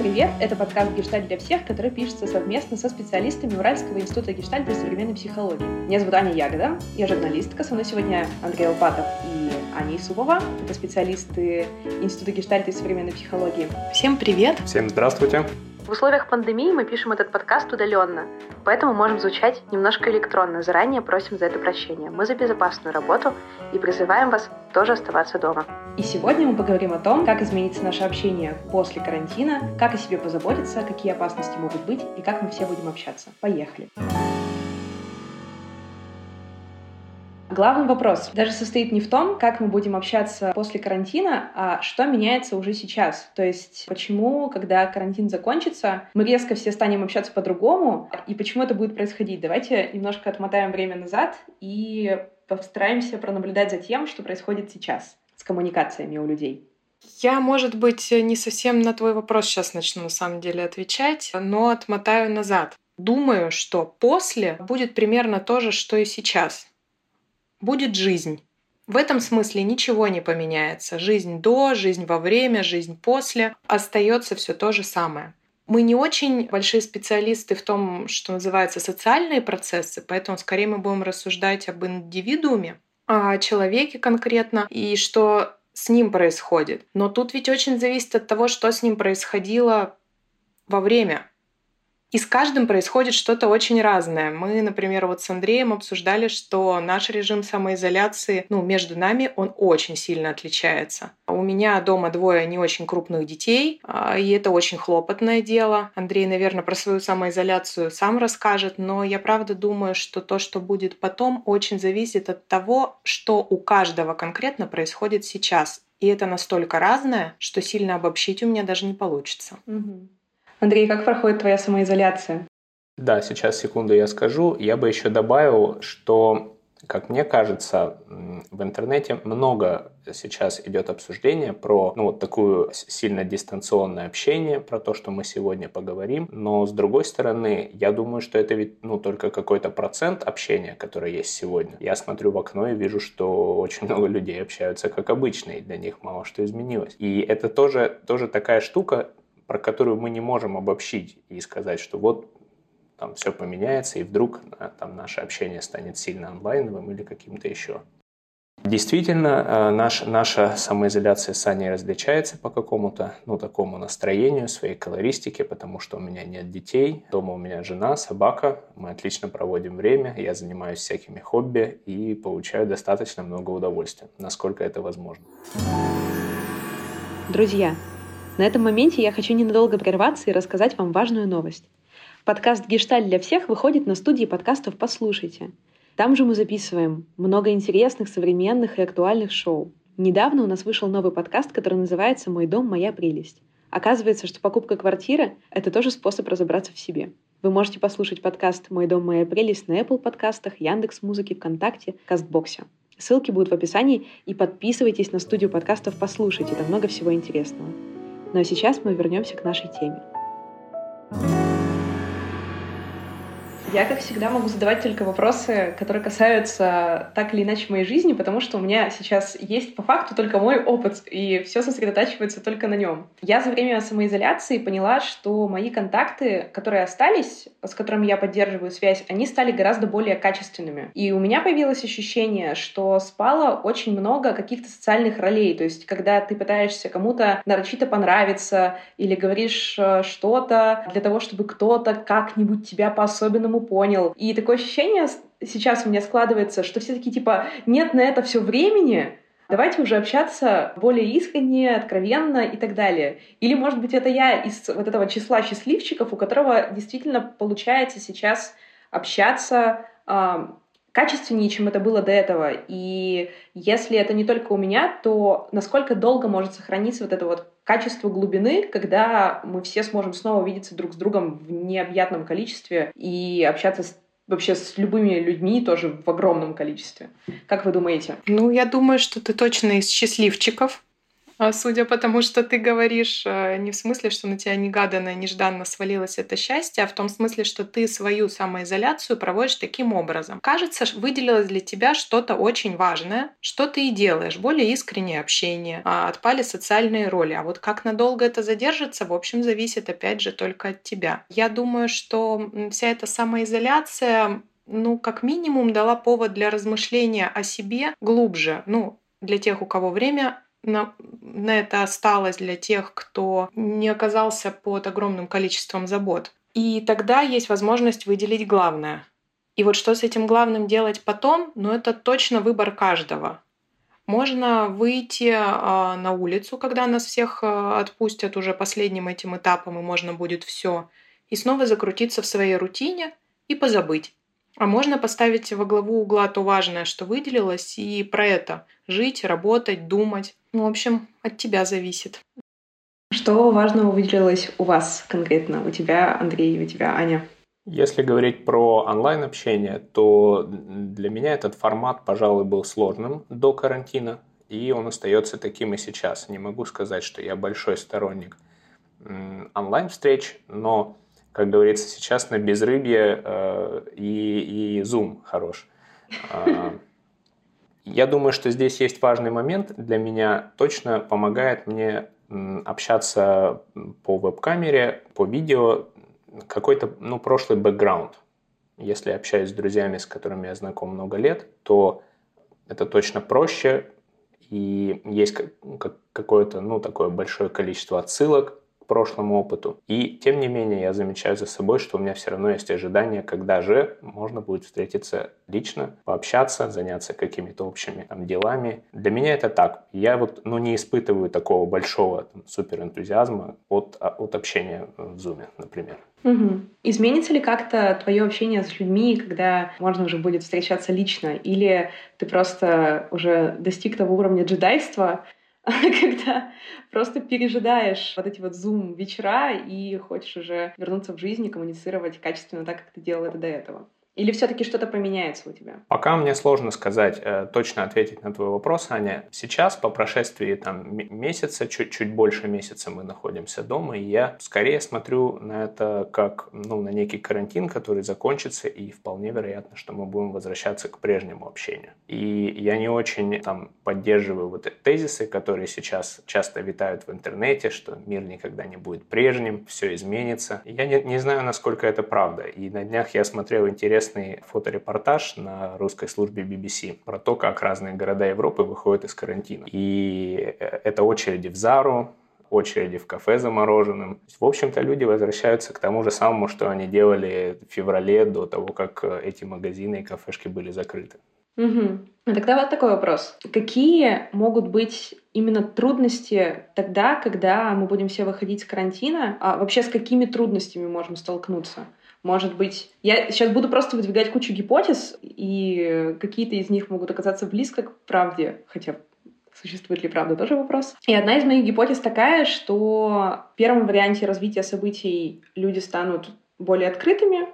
Привет! Это подкаст «Гештальт для всех», который пишется совместно со специалистами Уральского института гештальта и современной психологии. Меня зовут Аня Ягода, я журналистка. Со мной сегодня Андрей Алпатов и Аня Исупова. Это специалисты Института гештальта и современной психологии. Всем привет! Всем здравствуйте! В условиях пандемии мы пишем этот подкаст удаленно, поэтому можем звучать немножко электронно. Заранее просим за это прощения. Мы за безопасную работу и призываем вас тоже оставаться дома. И сегодня мы поговорим о том, как изменится наше общение после карантина, как о себе позаботиться, какие опасности могут быть и как мы все будем общаться. Поехали! Поехали! Главный вопрос даже состоит не в том, как мы будем общаться после карантина, а что меняется уже сейчас. То есть почему, когда карантин закончится, мы резко все станем общаться по-другому, и почему это будет происходить. Давайте немножко отмотаем время назад и постараемся пронаблюдать за тем, что происходит сейчас с коммуникациями у людей. Я, может быть, не совсем на твой вопрос сейчас начну на самом деле отвечать, но отмотаю назад. Думаю, что после будет примерно то же, что и сейчас будет жизнь. В этом смысле ничего не поменяется. Жизнь до, жизнь во время, жизнь после остается все то же самое. Мы не очень большие специалисты в том, что называется социальные процессы, поэтому скорее мы будем рассуждать об индивидууме, о человеке конкретно и что с ним происходит. Но тут ведь очень зависит от того, что с ним происходило во время и с каждым происходит что-то очень разное. Мы, например, вот с Андреем обсуждали, что наш режим самоизоляции, ну, между нами, он очень сильно отличается. У меня дома двое не очень крупных детей, а, и это очень хлопотное дело. Андрей, наверное, про свою самоизоляцию сам расскажет, но я правда думаю, что то, что будет потом, очень зависит от того, что у каждого конкретно происходит сейчас. И это настолько разное, что сильно обобщить у меня даже не получится. Угу. Андрей, как проходит твоя самоизоляция? Да, сейчас секунду я скажу. Я бы еще добавил, что, как мне кажется, в интернете много сейчас идет обсуждение про ну, вот такую сильно дистанционное общение, про то, что мы сегодня поговорим. Но с другой стороны, я думаю, что это ведь ну, только какой-то процент общения, который есть сегодня. Я смотрю в окно и вижу, что очень много людей общаются как обычно, и для них мало что изменилось. И это тоже, тоже такая штука, про которую мы не можем обобщить и сказать, что вот там все поменяется, и вдруг там наше общение станет сильно онлайновым или каким-то еще. Действительно, а, наш, наша самоизоляция с Аней различается по какому-то, ну, такому настроению, своей колористике, потому что у меня нет детей, дома у меня жена, собака, мы отлично проводим время, я занимаюсь всякими хобби и получаю достаточно много удовольствия, насколько это возможно. Друзья, на этом моменте я хочу ненадолго прерваться и рассказать вам важную новость. Подкаст «Гешталь для всех» выходит на студии подкастов «Послушайте». Там же мы записываем много интересных, современных и актуальных шоу. Недавно у нас вышел новый подкаст, который называется «Мой дом, моя прелесть». Оказывается, что покупка квартиры — это тоже способ разобраться в себе. Вы можете послушать подкаст «Мой дом, моя прелесть» на Apple подкастах, Яндекс Музыке, ВКонтакте, Кастбоксе. Ссылки будут в описании, и подписывайтесь на студию подкастов «Послушайте», там много всего интересного. Ну а сейчас мы вернемся к нашей теме. Я, как всегда, могу задавать только вопросы, которые касаются так или иначе моей жизни, потому что у меня сейчас есть по факту только мой опыт, и все сосредотачивается только на нем. Я за время самоизоляции поняла, что мои контакты, которые остались, с которыми я поддерживаю связь, они стали гораздо более качественными. И у меня появилось ощущение, что спало очень много каких-то социальных ролей. То есть, когда ты пытаешься кому-то нарочито понравиться или говоришь э, что-то для того, чтобы кто-то как-нибудь тебя по-особенному по понял. И такое ощущение сейчас у меня складывается, что все таки типа нет на это все времени, давайте уже общаться более искренне, откровенно и так далее. Или, может быть, это я из вот этого числа счастливчиков, у которого действительно получается сейчас общаться э, качественнее, чем это было до этого. И если это не только у меня, то насколько долго может сохраниться вот это вот качество глубины, когда мы все сможем снова увидеться друг с другом в необъятном количестве и общаться с вообще с любыми людьми тоже в огромном количестве. Как вы думаете? Ну, я думаю, что ты точно из счастливчиков. А судя по тому, что ты говоришь, э, не в смысле, что на тебя негаданно, нежданно свалилось это счастье, а в том смысле, что ты свою самоизоляцию проводишь таким образом. Кажется, выделилось для тебя что-то очень важное, что ты и делаешь, более искреннее общение, а отпали социальные роли. А вот как надолго это задержится, в общем, зависит опять же только от тебя. Я думаю, что вся эта самоизоляция ну, как минимум, дала повод для размышления о себе глубже. Ну, для тех, у кого время на, на это осталось, для тех, кто не оказался под огромным количеством забот. И тогда есть возможность выделить главное. И вот что с этим главным делать потом, ну это точно выбор каждого. Можно выйти э, на улицу, когда нас всех э, отпустят уже последним этим этапом, и можно будет все, и снова закрутиться в своей рутине и позабыть. А можно поставить во главу угла то важное, что выделилось, и про это жить, работать, думать. Ну, в общем, от тебя зависит. Что важного выделилось у вас конкретно? У тебя, Андрей, у тебя, Аня? Если говорить про онлайн-общение, то для меня этот формат, пожалуй, был сложным до карантина, и он остается таким и сейчас. Не могу сказать, что я большой сторонник онлайн-встреч, но как говорится, сейчас на безрыбье э, и, и Zoom хорош. Э, я думаю, что здесь есть важный момент для меня. Точно помогает мне общаться по веб-камере, по видео, какой-то ну, прошлый бэкграунд. Если общаюсь с друзьями, с которыми я знаком много лет, то это точно проще, и есть какое-то ну, такое большое количество отсылок прошлому опыту. И тем не менее я замечаю за собой, что у меня все равно есть ожидание, когда же можно будет встретиться лично, пообщаться, заняться какими-то общими там, делами. Для меня это так. Я вот ну, не испытываю такого большого там, суперэнтузиазма от, а, от общения в Zoom, например. Угу. Изменится ли как-то твое общение с людьми, когда можно уже будет встречаться лично? Или ты просто уже достиг того уровня джедайства, когда просто пережидаешь вот эти вот зум вечера и хочешь уже вернуться в жизнь и коммуницировать качественно так, как ты делал это до этого. Или все-таки что-то поменяется у тебя? Пока мне сложно сказать, э, точно ответить на твой вопрос, Аня. Сейчас, по прошествии там, месяца, чуть-чуть больше месяца мы находимся дома, и я скорее смотрю на это как ну, на некий карантин, который закончится, и вполне вероятно, что мы будем возвращаться к прежнему общению. И я не очень там поддерживаю вот эти тезисы, которые сейчас часто витают в интернете, что мир никогда не будет прежним, все изменится. Я не, не знаю, насколько это правда. И на днях я смотрел интересный интересный фоторепортаж на русской службе BBC про то, как разные города Европы выходят из карантина. И э, это очереди в Зару, очереди в кафе замороженным. В общем-то, люди возвращаются к тому же самому, что они делали в феврале до того, как э, эти магазины и кафешки были закрыты. Угу. Тогда вот такой вопрос. Какие могут быть именно трудности тогда, когда мы будем все выходить с карантина? А вообще с какими трудностями можем столкнуться? Может быть, я сейчас буду просто выдвигать кучу гипотез, и какие-то из них могут оказаться близко к правде, хотя Существует ли правда, тоже вопрос. И одна из моих гипотез такая, что в первом варианте развития событий люди станут более открытыми,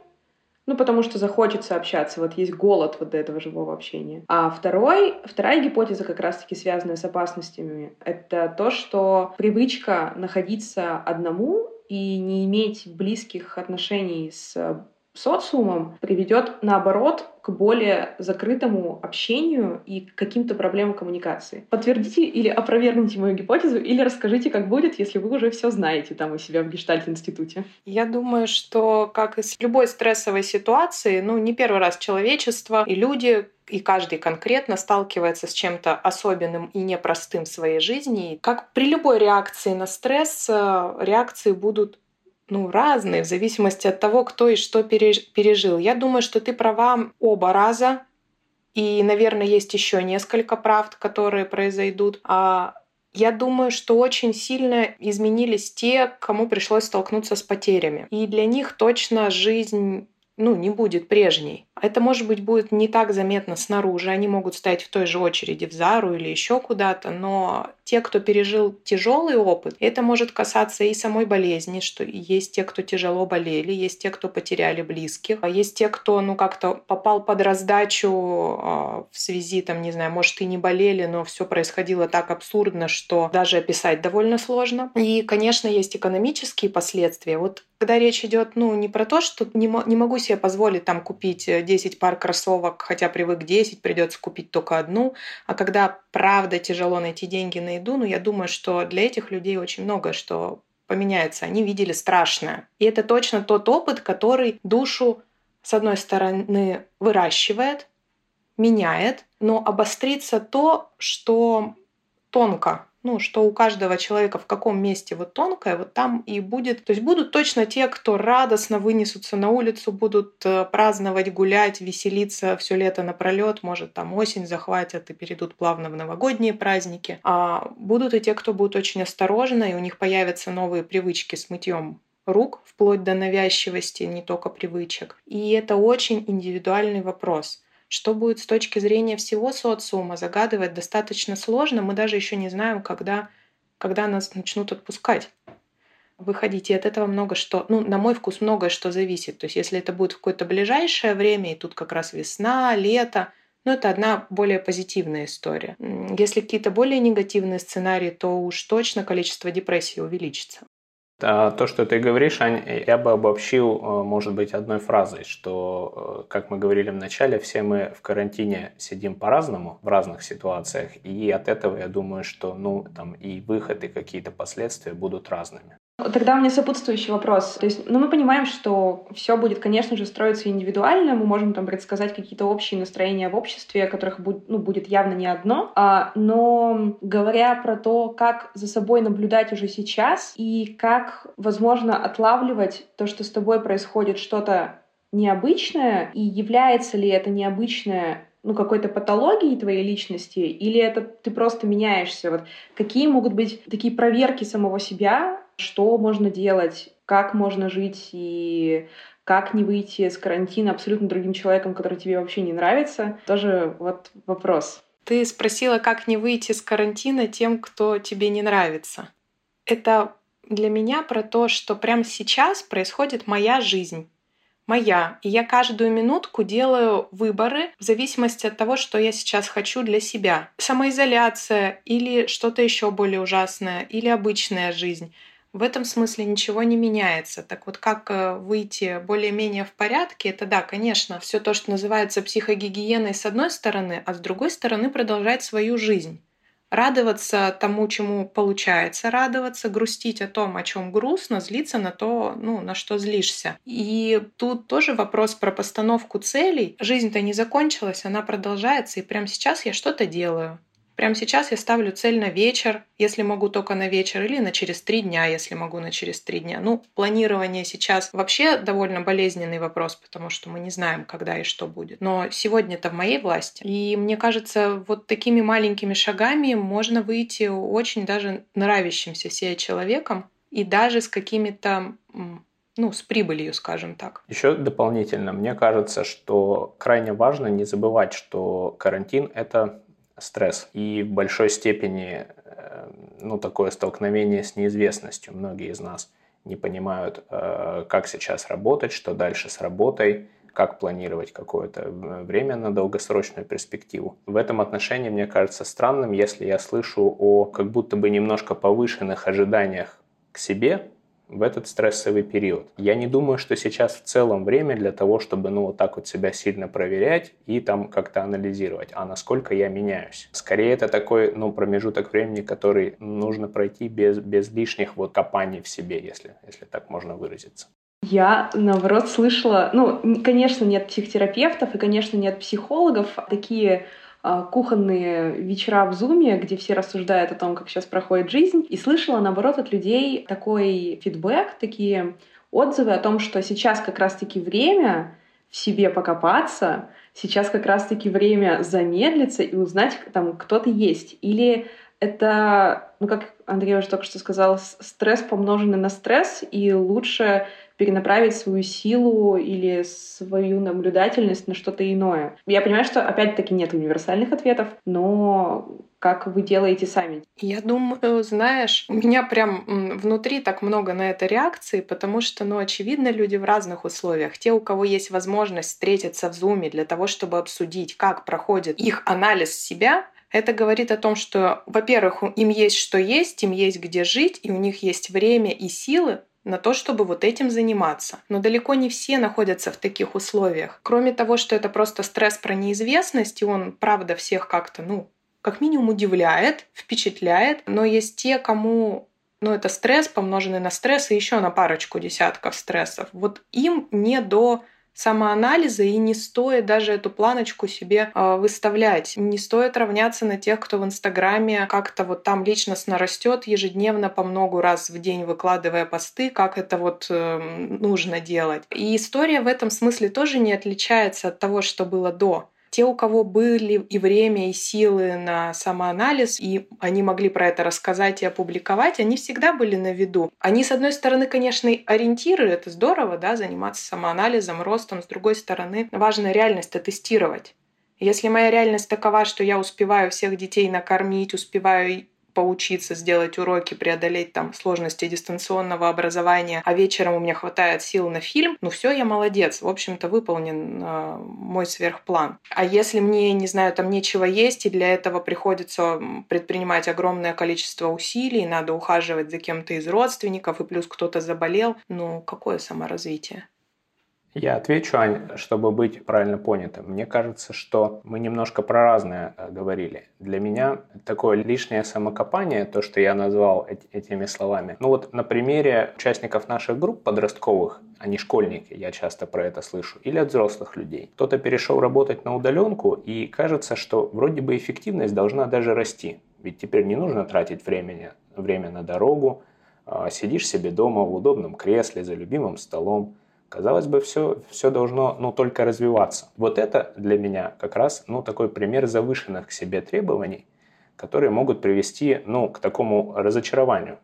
ну, потому что захочется общаться, вот есть голод вот до этого живого общения. А второй, вторая гипотеза, как раз-таки связанная с опасностями, это то, что привычка находиться одному и не иметь близких отношений с социумом приведет, наоборот, к более закрытому общению и к каким-то проблемам коммуникации. Подтвердите или опровергните мою гипотезу, или расскажите, как будет, если вы уже все знаете там у себя в Гештальт-институте. Я думаю, что, как и с любой стрессовой ситуации, ну, не первый раз человечество и люди и каждый конкретно сталкивается с чем-то особенным и непростым в своей жизни. Как при любой реакции на стресс, э, реакции будут ну, разные в зависимости от того, кто и что пережил. Я думаю, что ты права оба раза. И, наверное, есть еще несколько правд, которые произойдут. А я думаю, что очень сильно изменились те, кому пришлось столкнуться с потерями. И для них точно жизнь ну, не будет прежней. Это, может быть, будет не так заметно снаружи. Они могут стоять в той же очереди в Зару или еще куда-то, но те, кто пережил тяжелый опыт, это может касаться и самой болезни, что есть те, кто тяжело болели, есть те, кто потеряли близких, а есть те, кто, ну, как-то попал под раздачу э, в связи, там, не знаю, может, и не болели, но все происходило так абсурдно, что даже описать довольно сложно. И, конечно, есть экономические последствия. Вот когда речь идет, ну, не про то, что не, не могу себе позволить там купить 10 пар кроссовок, хотя привык 10, придется купить только одну, а когда правда тяжело найти деньги на еду, ну, я думаю, что для этих людей очень много что поменяется. Они видели страшное. И это точно тот опыт, который душу, с одной стороны, выращивает, меняет, но обострится то, что тонко ну, что у каждого человека в каком месте вот тонкое, вот там и будет. То есть будут точно те, кто радостно вынесутся на улицу, будут э, праздновать, гулять, веселиться все лето напролет, может там осень захватят и перейдут плавно в новогодние праздники. А будут и те, кто будут очень осторожно, и у них появятся новые привычки с мытьем рук, вплоть до навязчивости, не только привычек. И это очень индивидуальный вопрос. Что будет с точки зрения всего социума, загадывать достаточно сложно. Мы даже еще не знаем, когда, когда нас начнут отпускать выходить. И от этого много что, ну, на мой вкус, многое что зависит. То есть, если это будет в какое-то ближайшее время, и тут как раз весна, лето, ну, это одна более позитивная история. Если какие-то более негативные сценарии, то уж точно количество депрессии увеличится. А то, что ты говоришь, Ань, я бы обобщил, э, может быть, одной фразой, что, э, как мы говорили в начале, все мы в карантине сидим по-разному, в разных ситуациях, и от этого я думаю, что, ну, там и выход, и какие-то последствия будут разными. Тогда у меня сопутствующий вопрос. То есть, ну, мы понимаем, что все будет, конечно же, строиться индивидуально. Мы можем там предсказать какие-то общие настроения в обществе, которых будет, ну, будет явно не одно. А, но говоря про то, как за собой наблюдать уже сейчас и как, возможно, отлавливать то, что с тобой происходит что-то необычное, и является ли это необычное ну, какой-то патологией твоей личности, или это ты просто меняешься? Вот какие могут быть такие проверки самого себя, что можно делать, как можно жить и как не выйти с карантина абсолютно другим человеком, который тебе вообще не нравится, тоже вот вопрос. Ты спросила, как не выйти с карантина тем, кто тебе не нравится. Это для меня про то, что прямо сейчас происходит моя жизнь. Моя. И я каждую минутку делаю выборы в зависимости от того, что я сейчас хочу для себя. Самоизоляция или что-то еще более ужасное, или обычная жизнь. В этом смысле ничего не меняется. Так вот, как э, выйти более-менее в порядке, это да, конечно, все то, что называется психогигиеной с одной стороны, а с другой стороны продолжать свою жизнь. Радоваться тому, чему получается радоваться, грустить о том, о чем грустно, злиться на то, ну, на что злишься. И тут тоже вопрос про постановку целей. Жизнь-то не закончилась, она продолжается, и прямо сейчас я что-то делаю. Прямо сейчас я ставлю цель на вечер, если могу только на вечер, или на через три дня, если могу на через три дня. Ну, планирование сейчас вообще довольно болезненный вопрос, потому что мы не знаем, когда и что будет. Но сегодня это в моей власти. И мне кажется, вот такими маленькими шагами можно выйти очень даже нравящимся себе человеком и даже с какими-то ну, с прибылью, скажем так. Еще дополнительно, мне кажется, что крайне важно не забывать, что карантин – это стресс и в большой степени э, ну, такое столкновение с неизвестностью. Многие из нас не понимают, э, как сейчас работать, что дальше с работой, как планировать какое-то э, время на долгосрочную перспективу. В этом отношении мне кажется странным, если я слышу о как будто бы немножко повышенных ожиданиях к себе в этот стрессовый период. Я не думаю, что сейчас в целом время для того, чтобы ну вот так вот себя сильно проверять и там как-то анализировать, а насколько я меняюсь. Скорее это такой ну промежуток времени, который нужно пройти без, без лишних вот копаний в себе, если, если так можно выразиться. Я, наоборот, слышала, ну, конечно, нет психотерапевтов и, конечно, нет психологов. Такие кухонные вечера в Зуме, где все рассуждают о том, как сейчас проходит жизнь, и слышала, наоборот, от людей такой фидбэк, такие отзывы о том, что сейчас как раз-таки время в себе покопаться, сейчас как раз-таки время замедлиться и узнать, там, кто ты есть. Или это, ну, как Андрей уже только что сказал, стресс помноженный на стресс, и лучше перенаправить свою силу или свою наблюдательность на что-то иное. Я понимаю, что опять-таки нет универсальных ответов, но как вы делаете сами? Я думаю, знаешь, у меня прям внутри так много на это реакции, потому что, ну, очевидно, люди в разных условиях. Те, у кого есть возможность встретиться в Зуме для того, чтобы обсудить, как проходит их анализ себя, это говорит о том, что, во-первых, им есть что есть, им есть где жить, и у них есть время и силы на то, чтобы вот этим заниматься. Но далеко не все находятся в таких условиях. Кроме того, что это просто стресс про неизвестность, и он, правда, всех как-то, ну, как минимум удивляет, впечатляет, но есть те, кому ну, это стресс, помноженный на стресс, и еще на парочку десятков стрессов. Вот им не до самоанализа, и не стоит даже эту планочку себе э, выставлять. Не стоит равняться на тех, кто в Инстаграме как-то вот там личностно растет, ежедневно по много раз в день выкладывая посты, как это вот э, нужно делать. И история в этом смысле тоже не отличается от того, что было до те, у кого были и время, и силы на самоанализ, и они могли про это рассказать и опубликовать, они всегда были на виду. Они, с одной стороны, конечно, ориентиры, это здорово, да, заниматься самоанализом, ростом, с другой стороны, важно реальность тестировать. Если моя реальность такова, что я успеваю всех детей накормить, успеваю поучиться сделать уроки, преодолеть там сложности дистанционного образования, а вечером у меня хватает сил на фильм, ну все, я молодец. В общем-то, выполнен э, мой сверхплан. А если мне, не знаю, там нечего есть, и для этого приходится предпринимать огромное количество усилий, надо ухаживать за кем-то из родственников, и плюс кто-то заболел, ну какое саморазвитие? Я отвечу, Ань, чтобы быть правильно понятым. Мне кажется, что мы немножко про разное э, говорили. Для меня такое лишнее самокопание, то, что я назвал этими словами. Ну вот на примере участников наших групп подростковых, они школьники, я часто про это слышу, или от взрослых людей. Кто-то перешел работать на удаленку, и кажется, что вроде бы эффективность должна даже расти. Ведь теперь не нужно тратить времени, время на дорогу, а сидишь себе дома в удобном кресле за любимым столом, Казалось бы, все, все должно ну, только развиваться. Вот это для меня как раз ну, такой пример завышенных к себе требований, которые могут привести ну, к такому разочарованию,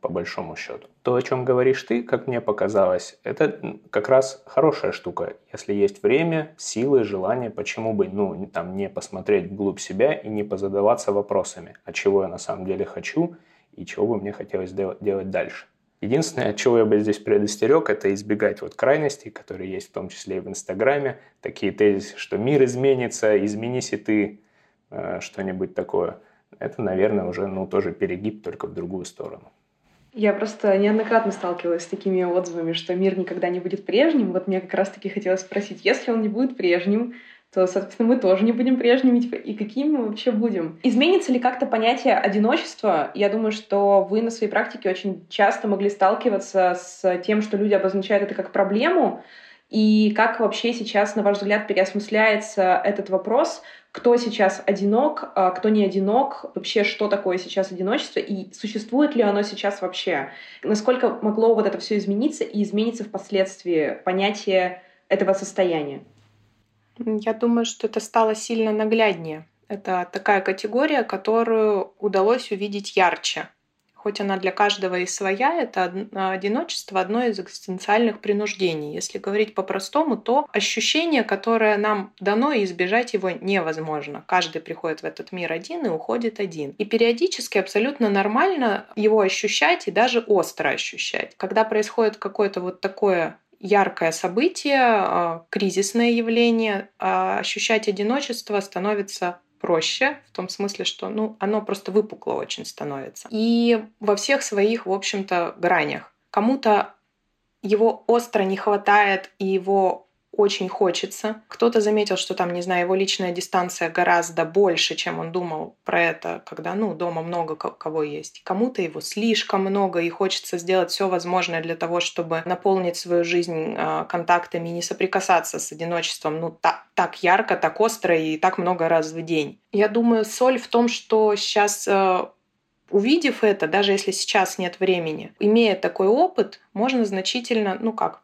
по большому счету. То, о чем говоришь ты, как мне показалось, это как раз хорошая штука. Если есть время, силы, желание, почему бы ну, там, не посмотреть вглубь себя и не позадаваться вопросами, а чего я на самом деле хочу и чего бы мне хотелось делать дальше. Единственное, от чего я бы здесь предостерег, это избегать вот крайностей, которые есть в том числе и в Инстаграме. Такие тезисы, что мир изменится, изменись и ты, э, что-нибудь такое. Это, наверное, уже ну, тоже перегиб, только в другую сторону. Я просто неоднократно сталкивалась с такими отзывами, что мир никогда не будет прежним. Вот мне как раз-таки хотелось спросить, если он не будет прежним, то, соответственно, мы тоже не будем прежними, типа, и какими мы вообще будем. Изменится ли как-то понятие одиночества? Я думаю, что вы на своей практике очень часто могли сталкиваться с тем, что люди обозначают это как проблему, и как вообще сейчас, на ваш взгляд, переосмысляется этот вопрос, кто сейчас одинок, а кто не одинок, вообще что такое сейчас одиночество и существует ли оно сейчас вообще? Насколько могло вот это все измениться и изменится впоследствии понятие этого состояния? Я думаю, что это стало сильно нагляднее. Это такая категория, которую удалось увидеть ярче. Хоть она для каждого и своя, это одиночество одно из экзистенциальных принуждений. Если говорить по-простому, то ощущение, которое нам дано, и избежать его невозможно. Каждый приходит в этот мир один и уходит один. И периодически абсолютно нормально его ощущать и даже остро ощущать. Когда происходит какое-то вот такое яркое событие, а, кризисное явление, а ощущать одиночество становится проще, в том смысле, что ну, оно просто выпукло очень становится. И во всех своих, в общем-то, гранях. Кому-то его остро не хватает, и его очень хочется. Кто-то заметил, что там, не знаю, его личная дистанция гораздо больше, чем он думал про это, когда, ну, дома много кого есть. Кому-то его слишком много, и хочется сделать все возможное для того, чтобы наполнить свою жизнь э, контактами и не соприкасаться с одиночеством, ну, так, так ярко, так остро и так много раз в день. Я думаю, соль в том, что сейчас э, увидев это, даже если сейчас нет времени, имея такой опыт, можно значительно, ну как,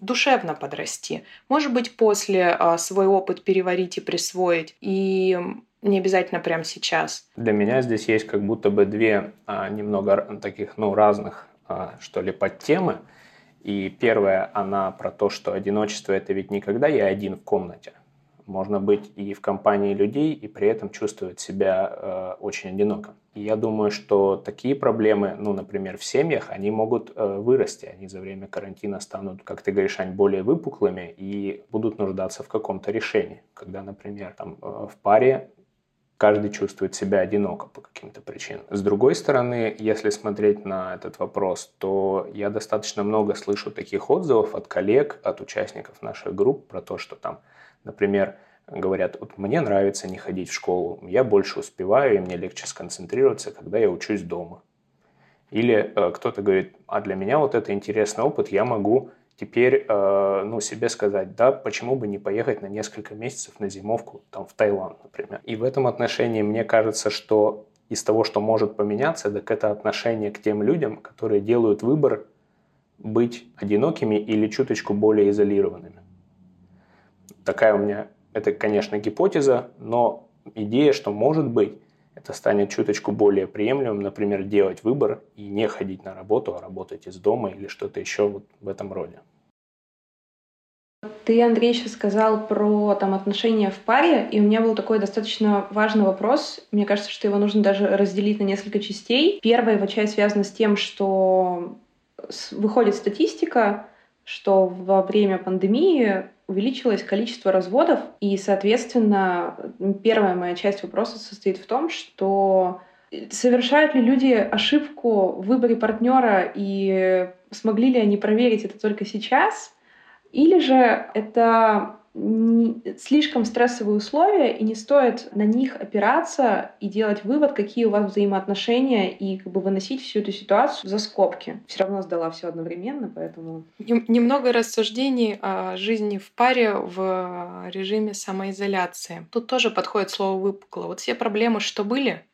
душевно подрасти. Может быть, после а, свой опыт переварить и присвоить. И не обязательно прямо сейчас. Для меня здесь есть как будто бы две а, немного таких, ну, разных, а, что ли, подтемы. И первая, она про то, что одиночество – это ведь никогда я один в комнате. Можно быть и в компании людей, и при этом чувствовать себя э, очень одиноко. И я думаю, что такие проблемы, ну, например, в семьях, они могут э, вырасти. Они за время карантина станут, как ты говоришь, Ань, более выпуклыми и будут нуждаться в каком-то решении. Когда, например, там, э, в паре каждый чувствует себя одиноко по каким-то причинам. С другой стороны, если смотреть на этот вопрос, то я достаточно много слышу таких отзывов от коллег, от участников наших групп про то, что там, например, говорят, вот мне нравится не ходить в школу, я больше успеваю, и мне легче сконцентрироваться, когда я учусь дома. Или э, кто-то говорит, а для меня вот это интересный опыт, я могу теперь э, ну, себе сказать, да, почему бы не поехать на несколько месяцев на зимовку там, в Таиланд, например. И в этом отношении мне кажется, что из того, что может поменяться, так это отношение к тем людям, которые делают выбор быть одинокими или чуточку более изолированными. Такая у меня, это, конечно, гипотеза, но идея, что может быть, это станет чуточку более приемлемым, например, делать выбор и не ходить на работу, а работать из дома или что-то еще вот в этом роде. Ты, Андрей, сейчас сказал про там, отношения в паре, и у меня был такой достаточно важный вопрос. Мне кажется, что его нужно даже разделить на несколько частей. Первая его часть связана с тем, что выходит статистика, что во время пандемии увеличилось количество разводов, и, соответственно, первая моя часть вопроса состоит в том, что совершают ли люди ошибку в выборе партнера и смогли ли они проверить это только сейчас, или же это слишком стрессовые условия, и не стоит на них опираться и делать вывод, какие у вас взаимоотношения, и как бы выносить всю эту ситуацию за скобки. Все равно сдала все одновременно, поэтому... Немного рассуждений о жизни в паре в режиме самоизоляции. Тут тоже подходит слово «выпукло». Вот все проблемы, что были,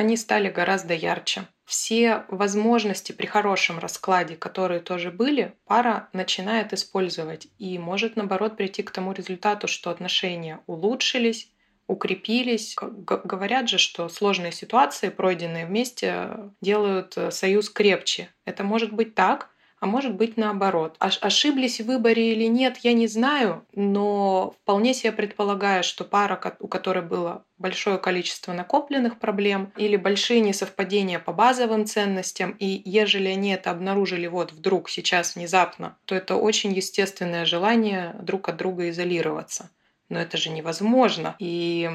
они стали гораздо ярче все возможности при хорошем раскладе, которые тоже были, пара начинает использовать и может, наоборот, прийти к тому результату, что отношения улучшились, укрепились. Говорят же, что сложные ситуации, пройденные вместе, делают э, союз крепче. Это может быть так, а может быть наоборот. Ошиблись в выборе или нет, я не знаю, но вполне себе предполагаю, что пара, у которой было большое количество накопленных проблем или большие несовпадения по базовым ценностям, и ежели они это обнаружили вот вдруг сейчас внезапно, то это очень естественное желание друг от друга изолироваться. Но это же невозможно. И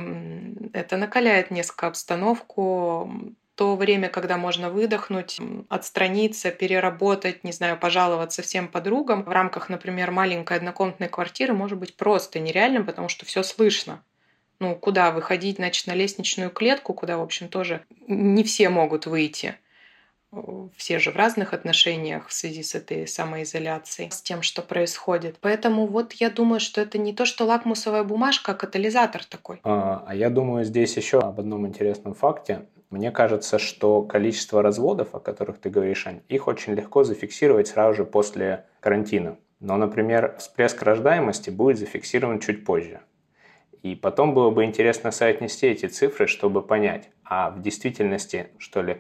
это накаляет несколько обстановку, то время, когда можно выдохнуть, отстраниться, переработать, не знаю, пожаловаться всем подругам в рамках, например, маленькой однокомнатной квартиры может быть просто нереальным, потому что все слышно. Ну, куда выходить, значит, на лестничную клетку, куда, в общем, тоже не все могут выйти. Все же в разных отношениях в связи с этой самоизоляцией, с тем, что происходит. Поэтому вот я думаю, что это не то, что лакмусовая бумажка, а катализатор такой. А, а я думаю здесь еще об одном интересном факте. Мне кажется, что количество разводов, о которых ты говоришь, Ань, их очень легко зафиксировать сразу же после карантина. Но, например, всплеск рождаемости будет зафиксирован чуть позже. И потом было бы интересно соотнести эти цифры, чтобы понять, а в действительности, что ли,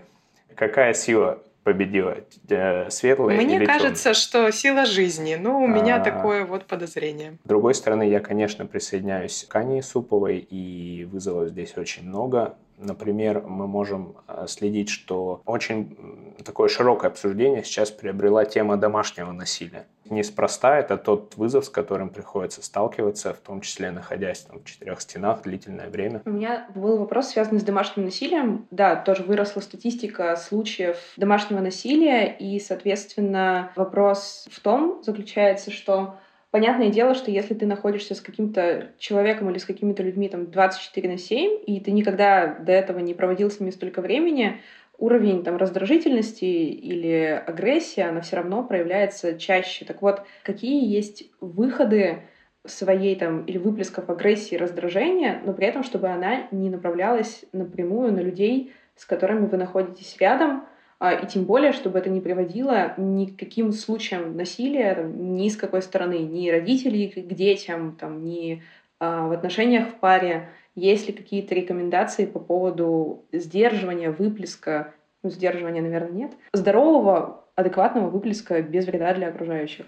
какая сила победила э, Мне или кажется, темная? что сила жизни. Ну, у меня а... такое вот подозрение. С другой стороны, я, конечно, присоединяюсь к Ане Суповой, и вызовов здесь очень много. Например, мы можем э, следить, что очень такое широкое обсуждение сейчас приобрела тема домашнего насилия. Неспроста это тот вызов, с которым приходится сталкиваться, в том числе находясь там, в четырех стенах длительное время. У меня был вопрос, связанный с домашним насилием. Да, тоже выросла статистика случаев домашнего насилия, и, соответственно, вопрос в том заключается, что Понятное дело, что если ты находишься с каким-то человеком или с какими-то людьми там 24 на 7, и ты никогда до этого не проводил с ними столько времени, уровень там раздражительности или агрессии, она все равно проявляется чаще. Так вот, какие есть выходы своей там или выплесков агрессии, раздражения, но при этом, чтобы она не направлялась напрямую на людей, с которыми вы находитесь рядом, а, и тем более, чтобы это не приводило ни к каким случаям насилия там, ни с какой стороны, ни родителей к детям, там, ни а, в отношениях в паре. Есть ли какие-то рекомендации по поводу сдерживания, выплеска, ну, сдерживания, наверное, нет, здорового адекватного выплеска без вреда для окружающих.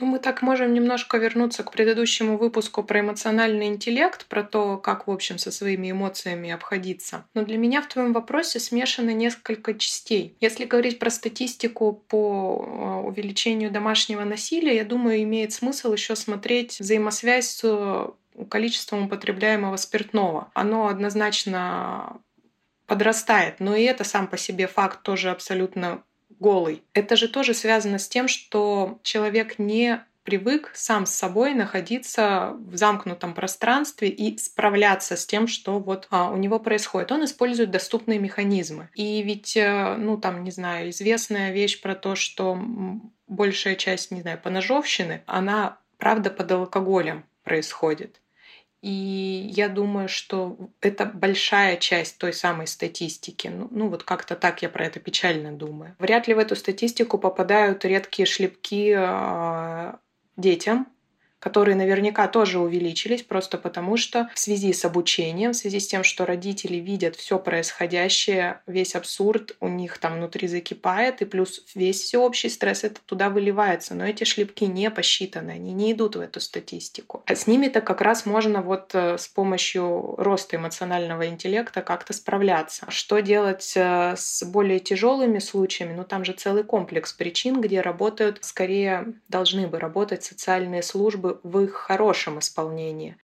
Ну, мы так можем немножко вернуться к предыдущему выпуску про эмоциональный интеллект, про то, как, в общем, со своими эмоциями обходиться. Но для меня в твоем вопросе смешаны несколько частей. Если говорить про статистику по э, увеличению домашнего насилия, я думаю, имеет смысл еще смотреть взаимосвязь с количеством употребляемого спиртного. Оно однозначно подрастает, но и это сам по себе факт тоже абсолютно голый. Это же тоже связано с тем, что человек не привык сам с собой находиться в замкнутом пространстве и справляться с тем, что вот а, у него происходит. Он использует доступные механизмы. И ведь, э, ну там, не знаю, известная вещь про то, что большая часть, не знаю, поножовщины, она правда под алкоголем происходит. И я думаю, что это большая часть той самой статистики. Ну, ну вот как-то так я про это печально думаю. Вряд ли в эту статистику попадают редкие шлепки э, детям, которые наверняка тоже увеличились просто потому, что в связи с обучением, в связи с тем, что родители видят все происходящее, весь абсурд у них там внутри закипает, и плюс весь всеобщий стресс это туда выливается. Но эти шлепки не посчитаны, они не идут в эту статистику. А с ними-то как раз можно вот э, с помощью роста эмоционального интеллекта как-то справляться. Что делать э, с более тяжелыми случаями? Ну там же целый комплекс причин, где работают, скорее должны бы работать социальные службы в их хорошем исполнении.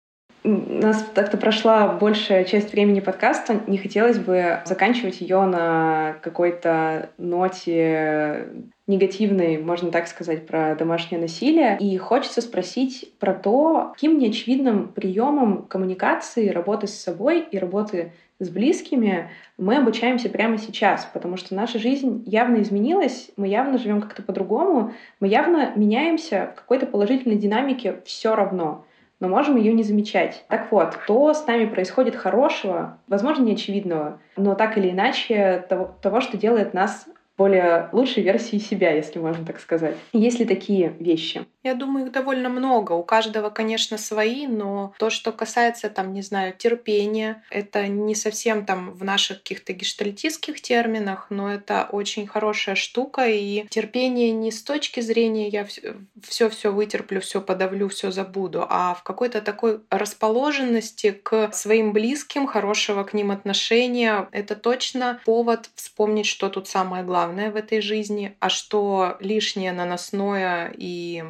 У нас так-то прошла большая часть времени подкаста. Не хотелось бы заканчивать ее на какой-то ноте негативной, можно так сказать, про домашнее насилие. И хочется спросить про то, каким неочевидным приемом коммуникации, работы с собой и работы с близкими мы обучаемся прямо сейчас, потому что наша жизнь явно изменилась, мы явно живем как-то по-другому, мы явно меняемся в какой-то положительной динамике все равно но можем ее не замечать. Так вот, то с нами происходит хорошего, возможно, неочевидного, но так или иначе того, того что делает нас более лучшей версии себя, если можно так сказать. Есть ли такие вещи? Я думаю, их довольно много. У каждого, конечно, свои, но то, что касается, там, не знаю, терпения, это не совсем там в наших каких-то гештальтистских терминах, но это очень хорошая штука. И терпение не с точки зрения я все-все вытерплю, все подавлю, все забуду, а в какой-то такой расположенности к своим близким, хорошего к ним отношения. Это точно повод вспомнить, что тут самое главное главное в этой жизни, а что лишнее наносное и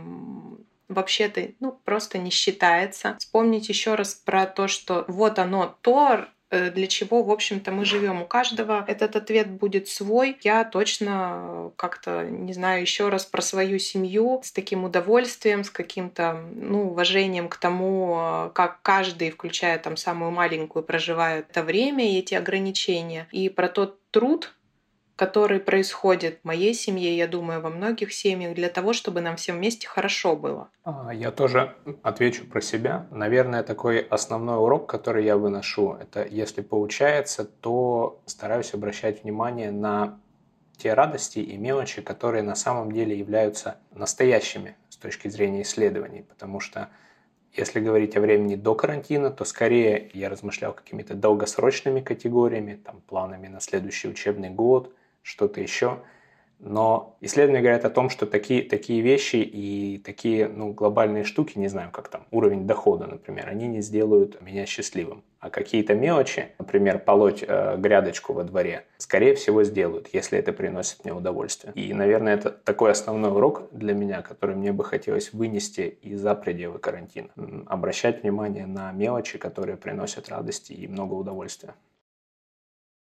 вообще-то ну, просто не считается. Вспомнить еще раз про то, что вот оно то, э, для чего, в общем-то, мы живем. У каждого этот ответ будет свой. Я точно как-то, не знаю, еще раз про свою семью с таким удовольствием, с каким-то, ну, уважением к тому, как каждый, включая там самую маленькую, проживает это время и эти ограничения. И про тот труд, который происходит в моей семье, я думаю, во многих семьях, для того, чтобы нам всем вместе хорошо было. А, я тоже отвечу про себя. Наверное, такой основной урок, который я выношу, это если получается, то стараюсь обращать внимание на те радости и мелочи, которые на самом деле являются настоящими с точки зрения исследований, потому что если говорить о времени до карантина, то скорее я размышлял какими-то долгосрочными категориями, там, планами на следующий учебный год, что-то еще. Но исследования говорят о том, что такие, такие вещи и такие ну, глобальные штуки, не знаю, как там, уровень дохода, например, они не сделают меня счастливым. А какие-то мелочи, например, полоть э, грядочку во дворе, скорее всего сделают, если это приносит мне удовольствие. И, наверное, это такой основной урок для меня, который мне бы хотелось вынести из-за пределы карантина. Обращать внимание на мелочи, которые приносят радости и много удовольствия.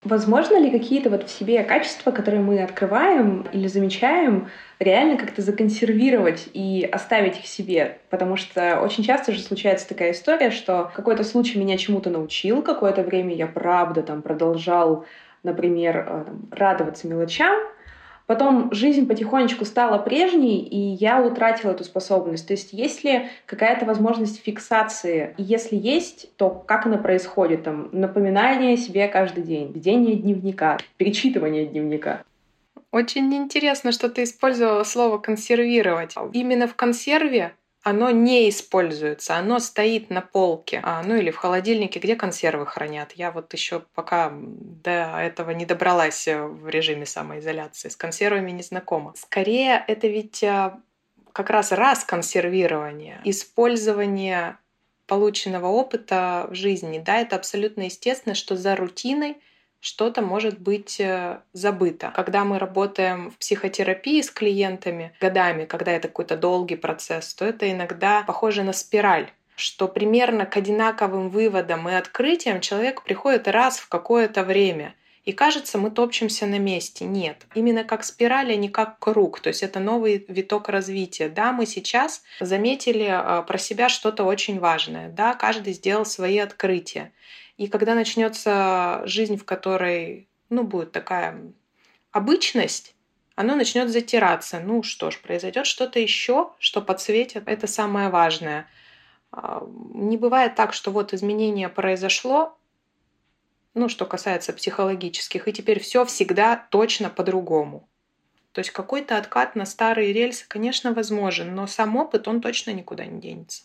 Возможно ли какие-то вот в себе качества, которые мы открываем или замечаем, реально как-то законсервировать и оставить их себе? Потому что очень часто же случается такая история, что какой-то случай меня чему-то научил, какое-то время я правда там продолжал, например, э, радоваться мелочам, Потом жизнь потихонечку стала прежней, и я утратила эту способность. То есть есть ли какая-то возможность фиксации? И если есть, то как она происходит? Там, напоминание себе каждый день, ведение дневника, перечитывание дневника. Очень интересно, что ты использовала слово «консервировать». Именно в консерве оно не используется, оно стоит на полке, а, ну или в холодильнике, где консервы хранят. Я вот еще пока до этого не добралась в режиме самоизоляции, с консервами не знакома. Скорее, это ведь а, как раз раз консервирование, использование полученного опыта в жизни. Да, это абсолютно естественно, что за рутиной что-то может быть э, забыто. Когда мы работаем в психотерапии с клиентами годами, когда это какой-то долгий процесс, то это иногда похоже на спираль что примерно к одинаковым выводам и открытиям человек приходит раз в какое-то время. И кажется, мы топчемся на месте. Нет. Именно как спираль, а не как круг. То есть это новый виток развития. Да, мы сейчас заметили э, про себя что-то очень важное. Да, каждый сделал свои открытия. И когда начнется жизнь, в которой ну, будет такая обычность, оно начнет затираться. Ну что ж, произойдет что-то еще, что подсветит. Это самое важное. А, не бывает так, что вот изменение произошло, ну, что касается психологических, и теперь все всегда точно по-другому. То есть какой-то откат на старые рельсы, конечно, возможен, но сам опыт, он точно никуда не денется.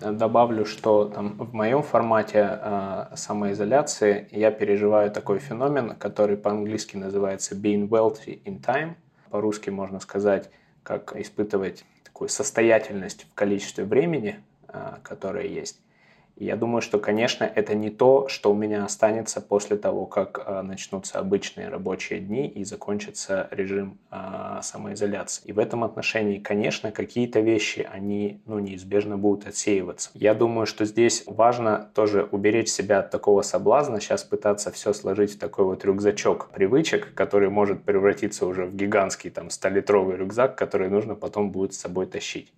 Добавлю, что там, в моем формате э, самоизоляции я переживаю такой феномен, который по-английски называется being wealthy in time. По-русски можно сказать, как испытывать такую состоятельность в количестве времени, э, которое есть. Я думаю, что, конечно, это не то, что у меня останется после того, как э, начнутся обычные рабочие дни и закончится режим э, самоизоляции. И в этом отношении, конечно, какие-то вещи, они ну, неизбежно будут отсеиваться. Я думаю, что здесь важно тоже уберечь себя от такого соблазна, сейчас пытаться все сложить в такой вот рюкзачок привычек, который может превратиться уже в гигантский там 100-литровый рюкзак, который нужно потом будет с собой тащить.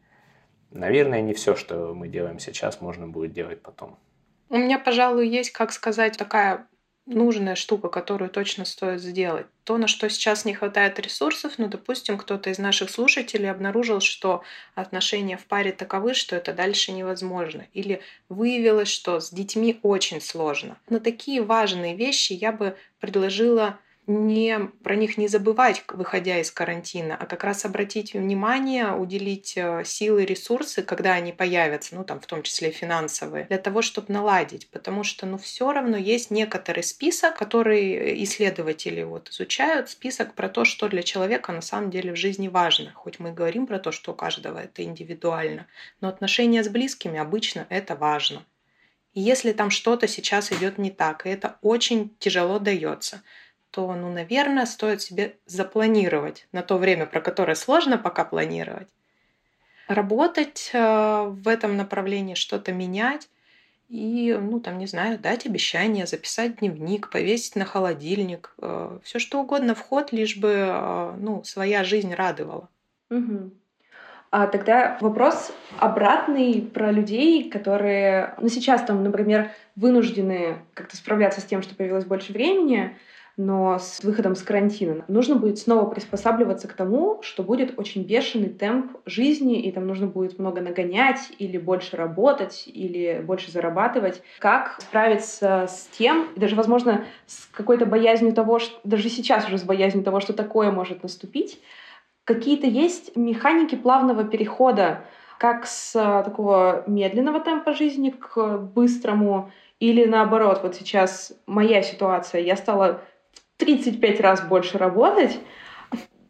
Наверное, не все, что мы делаем сейчас, можно будет делать потом. У меня, пожалуй, есть, как сказать, такая нужная штука, которую точно стоит сделать. То, на что сейчас не хватает ресурсов, ну, допустим, кто-то из наших слушателей обнаружил, что отношения в паре таковы, что это дальше невозможно. Или выявилось, что с детьми очень сложно. На такие важные вещи я бы предложила не, про них не забывать, выходя из карантина, а как раз обратить внимание, уделить э, силы, ресурсы, когда они появятся, ну там в том числе финансовые, для того, чтобы наладить. Потому что ну все равно есть некоторый список, который исследователи вот изучают, список про то, что для человека на самом деле в жизни важно. Хоть мы говорим про то, что у каждого это индивидуально, но отношения с близкими обычно это важно. И если там что-то сейчас идет не так, и это очень тяжело дается, то, ну, наверное, стоит себе запланировать на то время, про которое сложно пока планировать, работать э, в этом направлении, что-то менять и, ну, там, не знаю, дать обещание, записать дневник, повесить на холодильник, э, все что угодно в ход, лишь бы, э, ну, своя жизнь радовала. Угу. А тогда вопрос обратный про людей, которые, ну, сейчас там, например, вынуждены как-то справляться с тем, что появилось больше времени, но с выходом с карантина нужно будет снова приспосабливаться к тому, что будет очень бешеный темп жизни, и там нужно будет много нагонять, или больше работать, или больше зарабатывать. Как справиться с тем, и даже, возможно, с какой-то боязнью того, что даже сейчас уже с боязнью того, что такое может наступить, какие-то есть механики плавного перехода как с такого медленного темпа жизни к быстрому, или наоборот, вот сейчас моя ситуация, я стала 35 раз больше работать.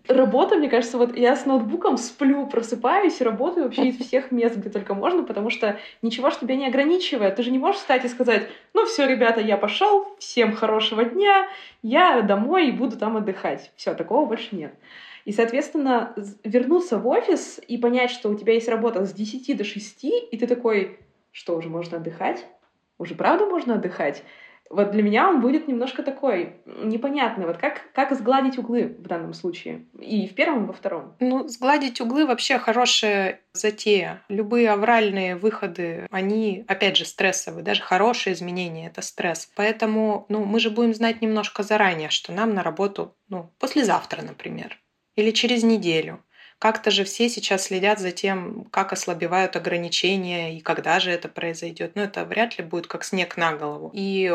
Работа, мне кажется, вот я с ноутбуком сплю, просыпаюсь работаю вообще из всех мест, где только можно, потому что ничего ж тебя не ограничивает. Ты же не можешь встать и сказать, ну все, ребята, я пошел, всем хорошего дня, я домой и буду там отдыхать. Все, такого больше нет. И, соответственно, вернуться в офис и понять, что у тебя есть работа с 10 до 6, и ты такой, что, уже можно отдыхать? Уже правда можно отдыхать? Вот для меня он будет немножко такой непонятный. Вот как, как сгладить углы в данном случае? И в первом, и во втором. Ну, сгладить углы вообще хорошая затея. Любые авральные выходы, они, опять же, стрессовые. Даже хорошие изменения — это стресс. Поэтому ну, мы же будем знать немножко заранее, что нам на работу ну, послезавтра, например, или через неделю. Как-то же все сейчас следят за тем, как ослабевают ограничения и когда же это произойдет. Но это вряд ли будет как снег на голову. И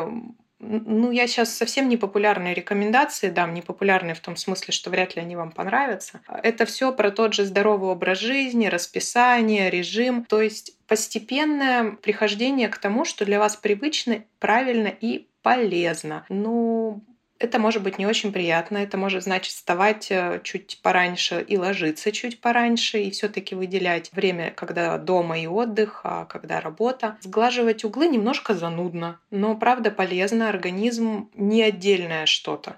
ну, я сейчас совсем непопулярные рекомендации дам, непопулярные в том смысле, что вряд ли они вам понравятся. Это все про тот же здоровый образ жизни, расписание, режим, то есть постепенное прихождение к тому, что для вас привычно, правильно и полезно. Ну, это может быть не очень приятно, это может значить вставать э, чуть пораньше и ложиться чуть пораньше, и все таки выделять время, когда дома и отдых, а когда работа. Сглаживать углы немножко занудно, но правда полезно, организм не отдельное что-то.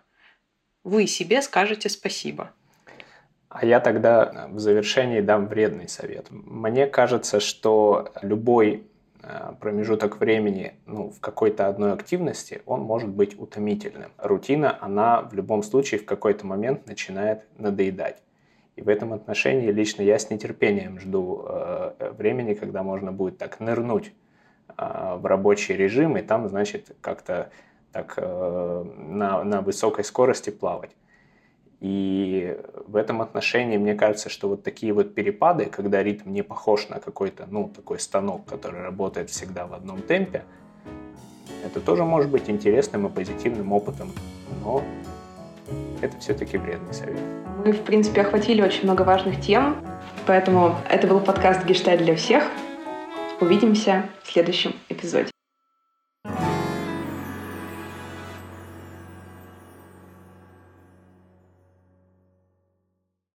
Вы себе скажете спасибо. А я тогда в завершении дам вредный совет. Мне кажется, что любой Э, промежуток времени ну, в какой-то одной активности, он может быть утомительным. Рутина, она в любом случае в какой-то момент начинает надоедать. И в этом отношении лично я с нетерпением жду э, времени, когда можно будет так нырнуть э, в рабочий режим и там, значит, как-то так э, на, на высокой скорости плавать. И в этом отношении мне кажется, что вот такие вот перепады, когда ритм не похож на какой-то, ну, такой станок, который работает всегда в одном темпе, это тоже может быть интересным и позитивным опытом, но это все-таки вредный совет. Мы, в принципе, охватили очень много важных тем, поэтому это был подкаст «Гештальт для всех». Увидимся в следующем эпизоде.